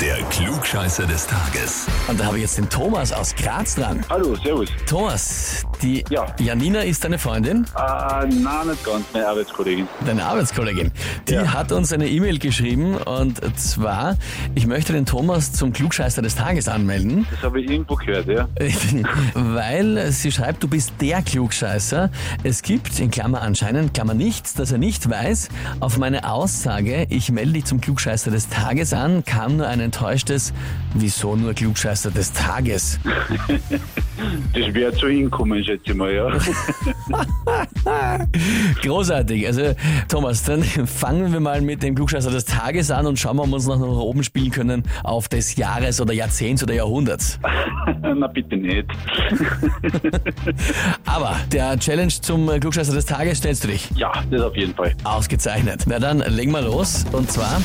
Der Klugscheißer des Tages. Und da habe ich jetzt den Thomas aus Graz dran. Hallo, servus. Thomas, die Ja. Janina ist deine Freundin, Äh, nein, nicht ganz, meine Arbeitskollegin. deine Arbeitskollegin. Die Ja. hat uns eine E-Mail geschrieben und zwar, ich möchte den Thomas zum Klugscheißer des Tages anmelden, Das habe ich irgendwo gehört, ja. weil sie schreibt, du bist der Klugscheißer. Es gibt, in Klammer anscheinend, Klammer nichts, dass er nicht weiß. Auf meine Aussage, ich melde dich zum Klugscheißer des Tages an, kam nur ein enttäuschtes, wieso nur Klugscheißer des Tages? Das wäre zu Ihnen kommen, schätze ich mal, ja. Großartig. Also Thomas, dann fangen wir mal mit dem Klugscheißer des Tages an und schauen wir, ob wir uns noch nach oben spielen können auf des Jahres oder Jahrzehnts oder Jahrhunderts. Na, bitte nicht. Aber der Challenge zum Klugscheißer des Tages stellst du dich. Ja, das auf jeden Fall. Ausgezeichnet. Na dann legen wir los. Und zwar,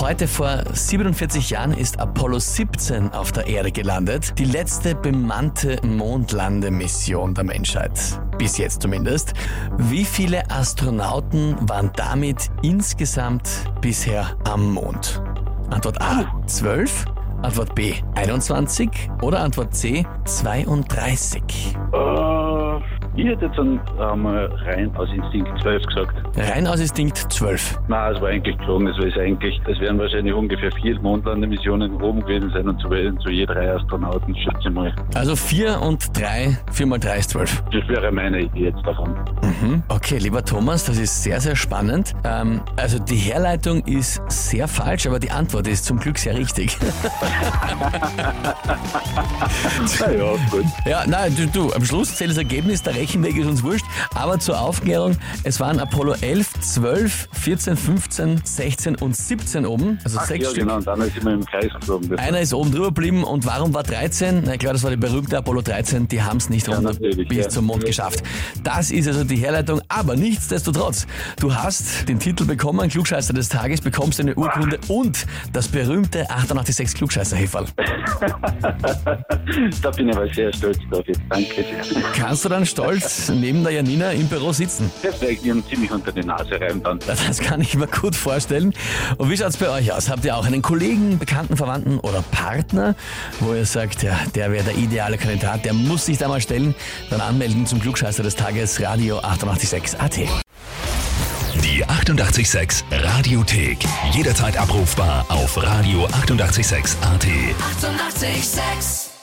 heute vor 47 Jahren ist Apollo 17 auf der Erde gelandet. Die letzte bemannte Mondlandemission der Menschheit. Bis jetzt zumindest. Wie viele Astronauten waren damit insgesamt bisher am Mond? Antwort A 12, Antwort B 21 oder Antwort C 32. Äh, ich hätte jetzt einmal rein aus Instinkt 12 gesagt. Rein aus Instinkt 12. Nein, es war eigentlich gelogen. Es ist eigentlich, es werden wahrscheinlich ungefähr vier Mondlandemissionen oben gewesen sein und zu, zu je drei Astronauten, schätze ich mal. Also 4 und 3, 4 mal 3 ist 12. Das wäre meine Idee jetzt davon. Mhm. Okay, lieber Thomas, das ist sehr, sehr spannend. Ähm, also die Herleitung ist sehr falsch, aber die Antwort ist zum Glück sehr richtig. Na ja, gut. ja, nein, du, du, am Schluss zählt das Ergebnis, der Rechenweg ist uns wurscht. Aber zur Aufklärung, es waren Apollo 11, 12, 14, 15, 16 und 17 oben. Also Ach, sechs ja, Stück. genau. Und dann ist immer im Kreis. Das Einer ist oben drüber geblieben und warum war 13? Na klar, das war die berühmte Apollo 13, die haben es nicht runter natürlich, bis ja. zum Mond geschafft. Das ist also die Herleitung, aber nichtsdestotrotz, du hast den Titel bekommen, Klugscheißer des Tages, bekommst eine Urkunde und das berühmte 886 klugscheißer -Häferl. da bin ich aber sehr stolz drauf jetzt. Danke sehr. Kannst du dann stolz neben der Janina im Büro sitzen? Das werde ich Ihnen ziemlich unter die Nase reiben dann. Das kann ich mir gut vorstellen. Und wie schaut's bei euch aus? Habt ihr auch einen Kollegen, Bekannten, Verwandten oder Partner, wo ihr sagt, ja, der wäre der ideale Kandidat, der muss sich da mal stellen? Dann anmelden zum Klugscheißer des Tages, Radio 886 AT. Die 88,6 Radiothek. Jederzeit abrufbar auf radio886.at. 88,6. Eighty-eight, sex.